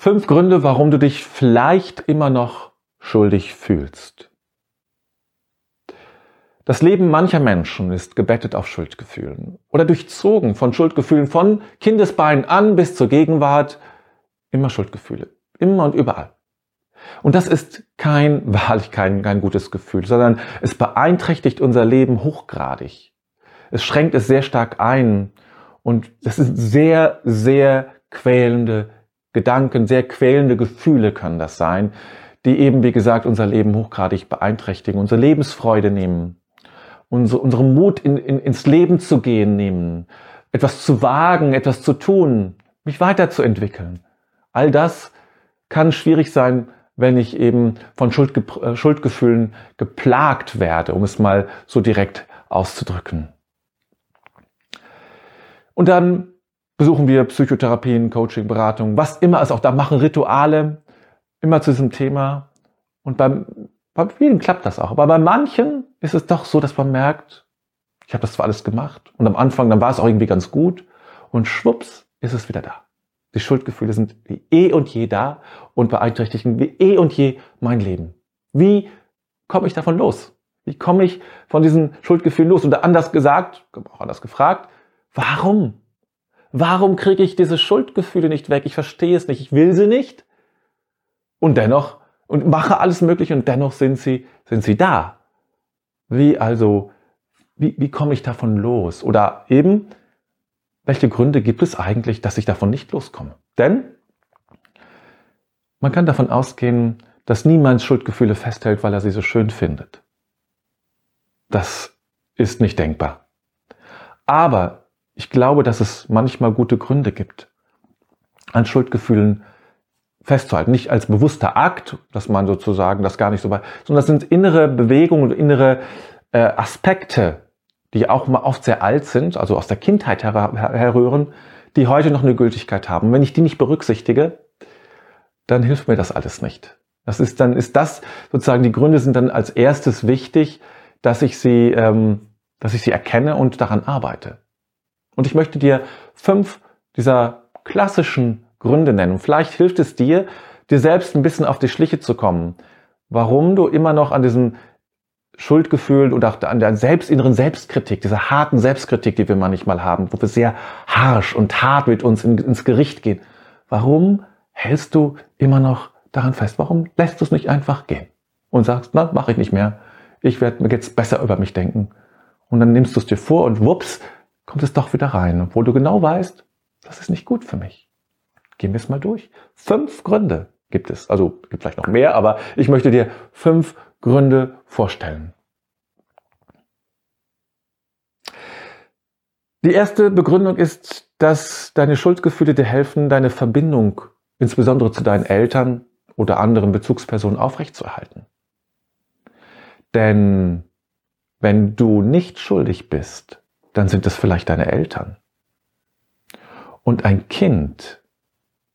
Fünf Gründe, warum du dich vielleicht immer noch schuldig fühlst. Das Leben mancher Menschen ist gebettet auf Schuldgefühlen oder durchzogen von Schuldgefühlen von Kindesbeinen an bis zur Gegenwart. Immer Schuldgefühle. Immer und überall. Und das ist kein, wahrlich kein, kein gutes Gefühl, sondern es beeinträchtigt unser Leben hochgradig. Es schränkt es sehr stark ein. Und das sind sehr, sehr quälende Gedanken, sehr quälende Gefühle können das sein, die eben, wie gesagt, unser Leben hochgradig beeinträchtigen, unsere Lebensfreude nehmen, unsere, unseren Mut in, in, ins Leben zu gehen nehmen, etwas zu wagen, etwas zu tun, mich weiterzuentwickeln. All das kann schwierig sein, wenn ich eben von Schuldge äh, Schuldgefühlen geplagt werde, um es mal so direkt auszudrücken. Und dann besuchen wir Psychotherapien, Coaching, Beratung, was immer es auch da machen, Rituale, immer zu diesem Thema. Und beim, bei vielen klappt das auch. Aber bei manchen ist es doch so, dass man merkt, ich habe das zwar alles gemacht und am Anfang, dann war es auch irgendwie ganz gut und schwupps ist es wieder da. Die Schuldgefühle sind wie eh und je da und beeinträchtigen wie eh und je mein Leben. Wie komme ich davon los? Wie komme ich von diesen Schuldgefühlen los? Oder anders gesagt, auch anders gefragt, Warum? Warum kriege ich diese Schuldgefühle nicht weg? Ich verstehe es nicht. Ich will sie nicht. Und dennoch, und mache alles Mögliche und dennoch sind sie, sind sie da. Wie also, wie, wie komme ich davon los? Oder eben, welche Gründe gibt es eigentlich, dass ich davon nicht loskomme? Denn man kann davon ausgehen, dass niemand Schuldgefühle festhält, weil er sie so schön findet. Das ist nicht denkbar. Aber ich glaube, dass es manchmal gute Gründe gibt, an Schuldgefühlen festzuhalten. Nicht als bewusster Akt, dass man sozusagen das gar nicht so weit, sondern das sind innere Bewegungen innere äh, Aspekte, die auch mal oft sehr alt sind, also aus der Kindheit her herrühren, die heute noch eine Gültigkeit haben. wenn ich die nicht berücksichtige, dann hilft mir das alles nicht. Das ist dann, ist das sozusagen, die Gründe sind dann als erstes wichtig, dass ich sie, ähm, dass ich sie erkenne und daran arbeite. Und ich möchte dir fünf dieser klassischen Gründe nennen. Vielleicht hilft es dir, dir selbst ein bisschen auf die Schliche zu kommen, warum du immer noch an diesem Schuldgefühl und auch an der selbstinneren Selbstkritik, dieser harten Selbstkritik, die wir manchmal haben, wo wir sehr harsch und hart mit uns ins Gericht gehen. Warum hältst du immer noch daran fest? Warum lässt du es nicht einfach gehen? Und sagst, na, mache ich nicht mehr. Ich werde mir jetzt besser über mich denken. Und dann nimmst du es dir vor und wups, kommt es doch wieder rein, obwohl du genau weißt, das ist nicht gut für mich. Gehen wir es mal durch. Fünf Gründe gibt es. Also gibt vielleicht noch mehr, aber ich möchte dir fünf Gründe vorstellen. Die erste Begründung ist, dass deine Schuldgefühle dir helfen, deine Verbindung insbesondere zu deinen Eltern oder anderen Bezugspersonen aufrechtzuerhalten. Denn wenn du nicht schuldig bist, dann sind es vielleicht deine Eltern. Und ein Kind,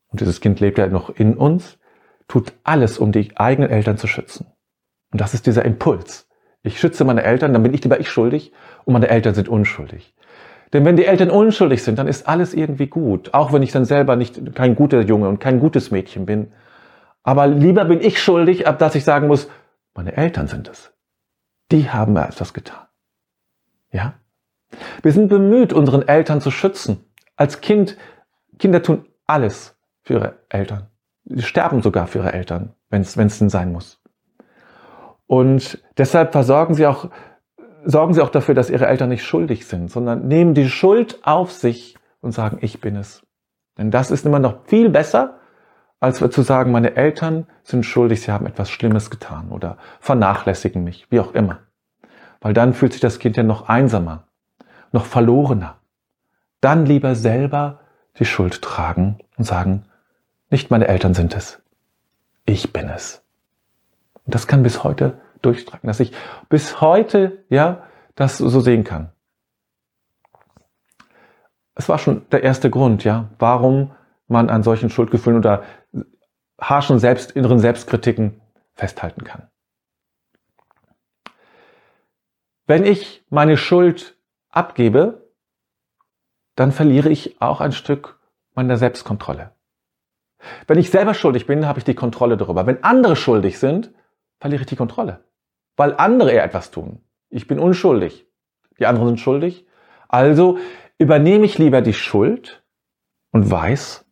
und dieses Kind lebt ja noch in uns, tut alles, um die eigenen Eltern zu schützen. Und das ist dieser Impuls. Ich schütze meine Eltern, dann bin ich lieber ich schuldig und meine Eltern sind unschuldig. Denn wenn die Eltern unschuldig sind, dann ist alles irgendwie gut. Auch wenn ich dann selber nicht kein guter Junge und kein gutes Mädchen bin. Aber lieber bin ich schuldig, ab dass ich sagen muss, meine Eltern sind es. Die haben mir etwas getan. Ja? Wir sind bemüht, unseren Eltern zu schützen. Als Kind, Kinder tun alles für ihre Eltern. Sie sterben sogar für ihre Eltern, wenn es denn sein muss. Und deshalb versorgen sie auch, sorgen sie auch dafür, dass ihre Eltern nicht schuldig sind, sondern nehmen die Schuld auf sich und sagen, ich bin es. Denn das ist immer noch viel besser, als zu sagen, meine Eltern sind schuldig, sie haben etwas Schlimmes getan oder vernachlässigen mich, wie auch immer. Weil dann fühlt sich das Kind ja noch einsamer noch verlorener. Dann lieber selber die Schuld tragen und sagen, nicht meine Eltern sind es, ich bin es. Und das kann bis heute durchtragen, dass ich bis heute, ja, das so sehen kann. Es war schon der erste Grund, ja, warum man an solchen Schuldgefühlen oder harschen selbst, inneren Selbstkritiken festhalten kann. Wenn ich meine Schuld abgebe, dann verliere ich auch ein Stück meiner Selbstkontrolle. Wenn ich selber schuldig bin, habe ich die Kontrolle darüber. Wenn andere schuldig sind, verliere ich die Kontrolle. Weil andere eher etwas tun. Ich bin unschuldig. Die anderen sind schuldig. Also übernehme ich lieber die Schuld und weiß,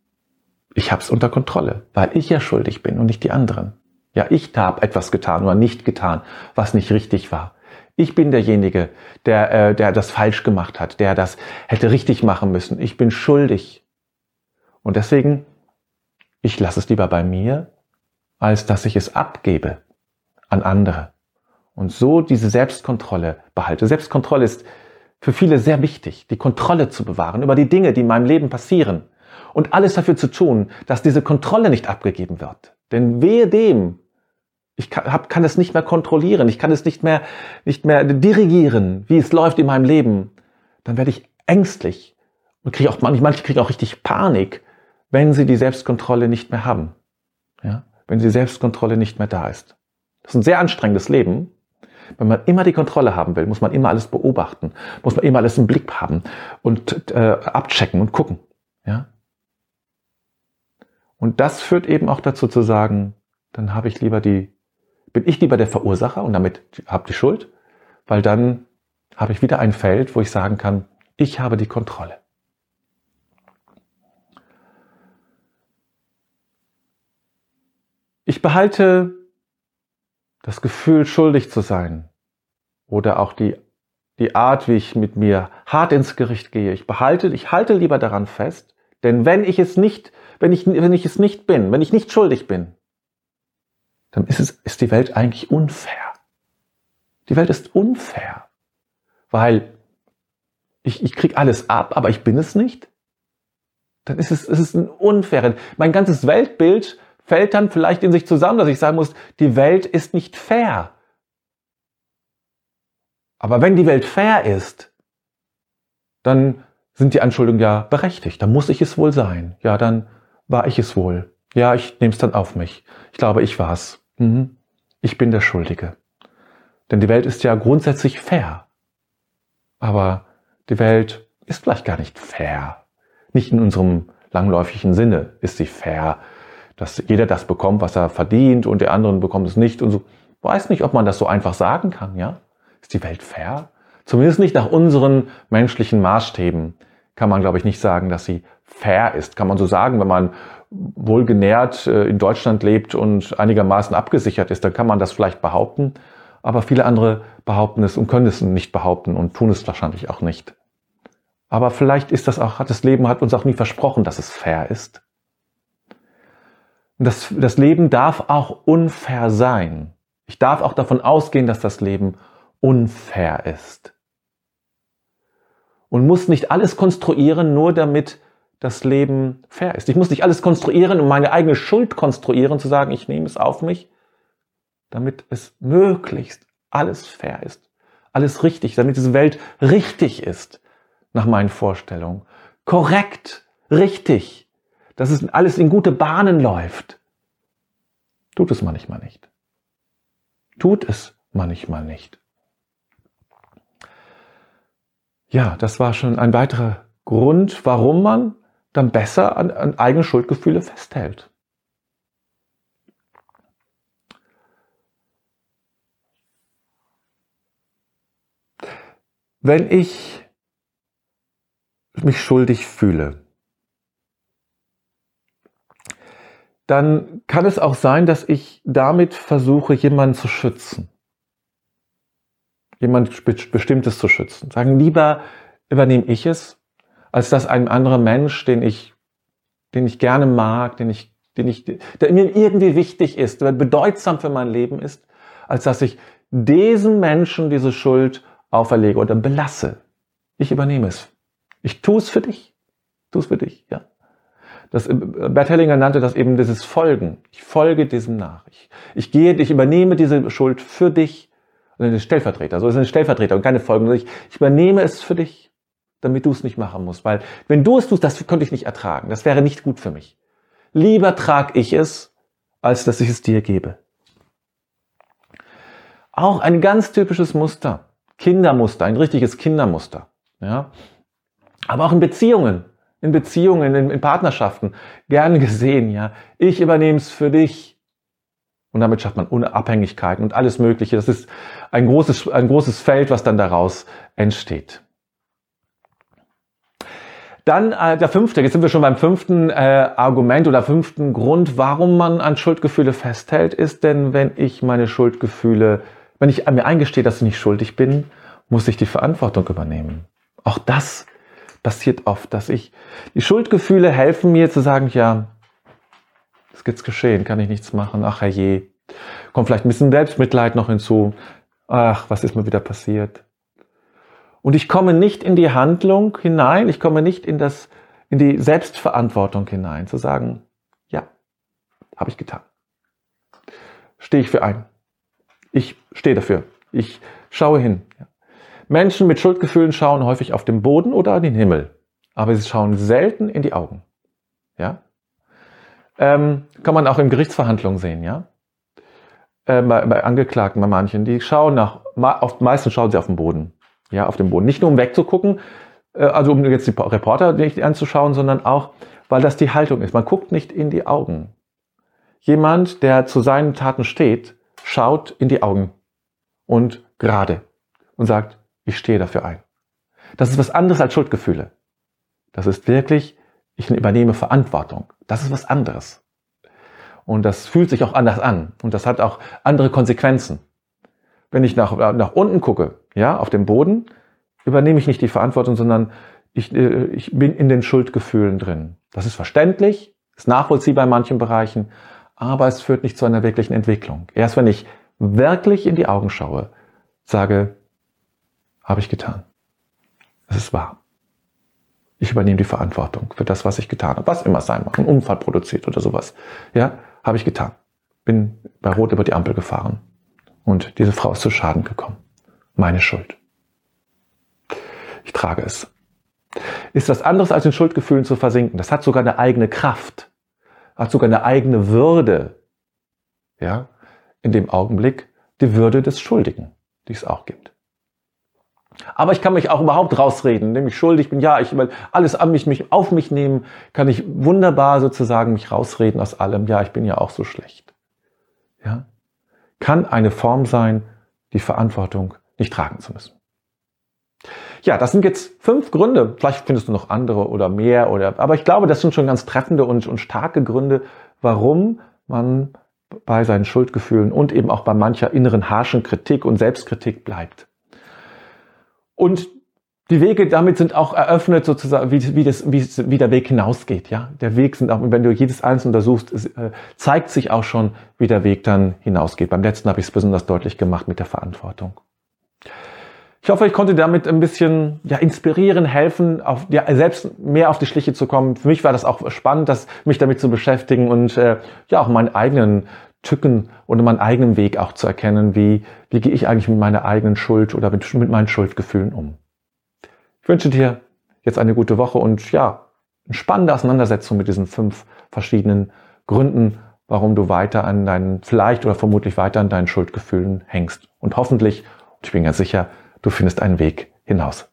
ich habe es unter Kontrolle, weil ich ja schuldig bin und nicht die anderen. Ja, ich habe etwas getan oder nicht getan, was nicht richtig war. Ich bin derjenige, der, äh, der das falsch gemacht hat, der das hätte richtig machen müssen. Ich bin schuldig. Und deswegen, ich lasse es lieber bei mir, als dass ich es abgebe an andere. Und so diese Selbstkontrolle behalte. Selbstkontrolle ist für viele sehr wichtig, die Kontrolle zu bewahren über die Dinge, die in meinem Leben passieren. Und alles dafür zu tun, dass diese Kontrolle nicht abgegeben wird. Denn wehe dem, ich kann, hab, kann es nicht mehr kontrollieren, ich kann es nicht mehr, nicht mehr dirigieren, wie es läuft in meinem Leben. Dann werde ich ängstlich und kriege auch manche, kriegen auch richtig Panik, wenn sie die Selbstkontrolle nicht mehr haben. Ja? Wenn die Selbstkontrolle nicht mehr da ist. Das ist ein sehr anstrengendes Leben. Wenn man immer die Kontrolle haben will, muss man immer alles beobachten, muss man immer alles im Blick haben und äh, abchecken und gucken. Ja? Und das führt eben auch dazu zu sagen, dann habe ich lieber die, bin ich lieber der Verursacher und damit habe die Schuld, weil dann habe ich wieder ein Feld, wo ich sagen kann, ich habe die Kontrolle. Ich behalte das Gefühl, schuldig zu sein oder auch die, die Art, wie ich mit mir hart ins Gericht gehe. Ich behalte, ich halte lieber daran fest, denn wenn ich es nicht, wenn ich, wenn ich es nicht bin, wenn ich nicht schuldig bin, dann ist es, ist die Welt eigentlich unfair. Die Welt ist unfair, weil ich, ich krieg alles ab, aber ich bin es nicht. Dann ist es, es ist ein unfair. Mein ganzes Weltbild fällt dann vielleicht in sich zusammen, dass ich sagen muss, die Welt ist nicht fair. Aber wenn die Welt fair ist, dann sind die Anschuldigungen ja berechtigt. Dann muss ich es wohl sein. Ja, dann war ich es wohl. Ja, ich nehme es dann auf mich. Ich glaube, ich war's. Mhm. Ich bin der Schuldige. Denn die Welt ist ja grundsätzlich fair. Aber die Welt ist vielleicht gar nicht fair. Nicht in unserem langläufigen Sinne ist sie fair dass jeder das bekommt, was er verdient und der anderen bekommt es nicht und so. Weiß nicht, ob man das so einfach sagen kann, ja? Ist die Welt fair? Zumindest nicht nach unseren menschlichen Maßstäben kann man, glaube ich, nicht sagen, dass sie fair ist. Kann man so sagen, wenn man wohlgenährt äh, in Deutschland lebt und einigermaßen abgesichert ist, dann kann man das vielleicht behaupten. Aber viele andere behaupten es und können es nicht behaupten und tun es wahrscheinlich auch nicht. Aber vielleicht ist das auch, hat das Leben hat uns auch nie versprochen, dass es fair ist. Das, das Leben darf auch unfair sein. Ich darf auch davon ausgehen, dass das Leben unfair ist. Und muss nicht alles konstruieren, nur damit das Leben fair ist. Ich muss nicht alles konstruieren und meine eigene Schuld konstruieren, zu sagen, ich nehme es auf mich, damit es möglichst alles fair ist, alles richtig, damit diese Welt richtig ist, nach meinen Vorstellungen. Korrekt, richtig dass es alles in gute Bahnen läuft. Tut es manchmal nicht. Tut es manchmal nicht. Ja, das war schon ein weiterer Grund, warum man dann besser an, an eigene Schuldgefühle festhält. Wenn ich mich schuldig fühle, dann kann es auch sein, dass ich damit versuche, jemanden zu schützen. Jemand Bestimmtes zu schützen. Sagen, lieber übernehme ich es, als dass ein anderer Mensch, den ich, den ich gerne mag, den ich, den ich, der mir irgendwie wichtig ist, der bedeutsam für mein Leben ist, als dass ich diesen Menschen diese Schuld auferlege oder belasse. Ich übernehme es. Ich tue es für dich. Tu es für dich, ja. Das, äh, Bert Hellinger nannte das eben dieses Folgen. Ich folge diesem nach. Ich, ich gehe, ich übernehme diese Schuld für dich. Also ein Stellvertreter. So ist ein Stellvertreter und keine Folgen. Ich, ich übernehme es für dich, damit du es nicht machen musst. Weil wenn du es tust, das könnte ich nicht ertragen. Das wäre nicht gut für mich. Lieber trage ich es, als dass ich es dir gebe. Auch ein ganz typisches Muster. Kindermuster, ein richtiges Kindermuster. Ja. Aber auch in Beziehungen in Beziehungen, in, in Partnerschaften gerne gesehen, ja. Ich übernehme es für dich. Und damit schafft man Unabhängigkeit und alles Mögliche. Das ist ein großes, ein großes Feld, was dann daraus entsteht. Dann äh, der fünfte, jetzt sind wir schon beim fünften äh, Argument oder fünften Grund, warum man an Schuldgefühle festhält, ist denn, wenn ich meine Schuldgefühle, wenn ich mir eingestehe, dass ich nicht schuldig bin, muss ich die Verantwortung übernehmen. Auch das passiert oft, dass ich, die Schuldgefühle helfen mir zu sagen, ja, es gibt's geschehen, kann ich nichts machen, ach herrje. Kommt vielleicht ein bisschen Selbstmitleid noch hinzu. Ach, was ist mir wieder passiert? Und ich komme nicht in die Handlung hinein, ich komme nicht in, das, in die Selbstverantwortung hinein, zu sagen, ja, habe ich getan. Stehe ich für ein. Ich stehe dafür. Ich schaue hin. Menschen mit Schuldgefühlen schauen häufig auf den Boden oder an den Himmel, aber sie schauen selten in die Augen. Ja? Ähm, kann man auch in Gerichtsverhandlungen sehen, ja? Äh, bei, bei Angeklagten, bei manchen, die schauen nach, oft meistens schauen sie auf den Boden ja, auf dem Boden. Nicht nur um wegzugucken, äh, also um jetzt die Reporter nicht anzuschauen, sondern auch, weil das die Haltung ist. Man guckt nicht in die Augen. Jemand, der zu seinen Taten steht, schaut in die Augen und gerade und sagt, ich stehe dafür ein. Das ist was anderes als Schuldgefühle. Das ist wirklich, ich übernehme Verantwortung. Das ist was anderes. Und das fühlt sich auch anders an. Und das hat auch andere Konsequenzen. Wenn ich nach, nach unten gucke, ja, auf dem Boden, übernehme ich nicht die Verantwortung, sondern ich, äh, ich bin in den Schuldgefühlen drin. Das ist verständlich, ist nachvollziehbar in manchen Bereichen, aber es führt nicht zu einer wirklichen Entwicklung. Erst wenn ich wirklich in die Augen schaue, sage, habe ich getan. Es ist wahr. Ich übernehme die Verantwortung für das, was ich getan habe. Was immer sein mag. Ein Unfall produziert oder sowas. Ja, habe ich getan. Bin bei Rot über die Ampel gefahren. Und diese Frau ist zu Schaden gekommen. Meine Schuld. Ich trage es. Ist was anderes als in Schuldgefühlen zu versinken. Das hat sogar eine eigene Kraft. Hat sogar eine eigene Würde. Ja, in dem Augenblick die Würde des Schuldigen, die es auch gibt. Aber ich kann mich auch überhaupt rausreden, nämlich schuldig bin. Ja, ich will alles an mich, mich auf mich nehmen, kann ich wunderbar sozusagen mich rausreden aus allem. Ja, ich bin ja auch so schlecht. Ja, kann eine Form sein, die Verantwortung nicht tragen zu müssen. Ja, das sind jetzt fünf Gründe. Vielleicht findest du noch andere oder mehr oder, aber ich glaube, das sind schon ganz treffende und, und starke Gründe, warum man bei seinen Schuldgefühlen und eben auch bei mancher inneren harschen Kritik und Selbstkritik bleibt. Und die Wege damit sind auch eröffnet, sozusagen, wie, wie, das, wie, wie der Weg hinausgeht. Ja, der Weg sind auch, wenn du jedes einzelne untersuchst, es, äh, zeigt sich auch schon, wie der Weg dann hinausgeht. Beim letzten habe ich es besonders deutlich gemacht mit der Verantwortung. Ich hoffe, ich konnte damit ein bisschen ja, inspirieren, helfen, auf, ja, selbst mehr auf die Schliche zu kommen. Für mich war das auch spannend, das, mich damit zu beschäftigen und äh, ja auch meinen eigenen Tücken und meinen eigenen Weg auch zu erkennen, wie, wie gehe ich eigentlich mit meiner eigenen Schuld oder mit, mit meinen Schuldgefühlen um. Ich wünsche dir jetzt eine gute Woche und ja, eine spannende Auseinandersetzung mit diesen fünf verschiedenen Gründen, warum du weiter an deinen, vielleicht oder vermutlich weiter an deinen Schuldgefühlen hängst. Und hoffentlich, ich bin ganz sicher, du findest einen Weg hinaus.